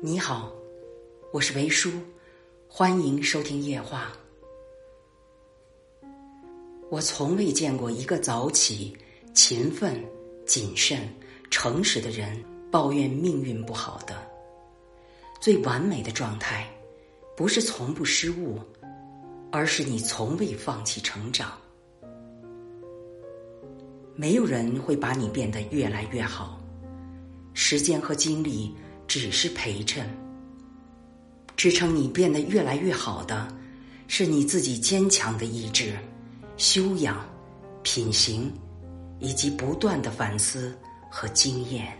你好，我是维叔，欢迎收听夜话。我从未见过一个早起、勤奋、谨慎、诚实的人抱怨命运不好的。最完美的状态，不是从不失误，而是你从未放弃成长。没有人会把你变得越来越好，时间和精力只是陪衬。支撑你变得越来越好的，是你自己坚强的意志、修养、品行，以及不断的反思和经验。